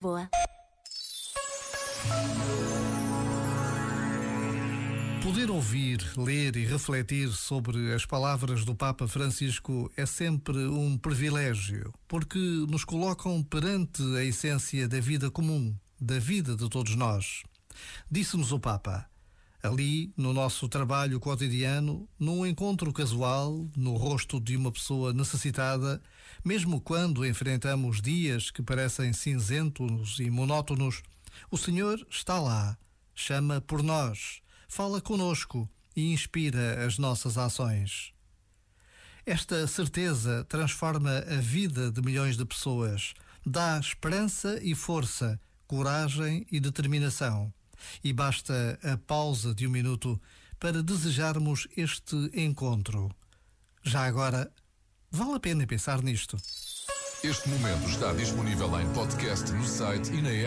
Boa. Poder ouvir, ler e refletir sobre as palavras do Papa Francisco é sempre um privilégio, porque nos colocam perante a essência da vida comum, da vida de todos nós. Disse-nos o Papa: ali, no nosso trabalho cotidiano, num encontro casual, no rosto de uma pessoa necessitada, mesmo quando enfrentamos dias que parecem cinzentos e monótonos, o Senhor está lá, chama por nós fala conosco e inspira as nossas ações. Esta certeza transforma a vida de milhões de pessoas, dá esperança e força, coragem e determinação. E basta a pausa de um minuto para desejarmos este encontro. Já agora, vale a pena pensar nisto. Este momento está disponível em podcast no site e na.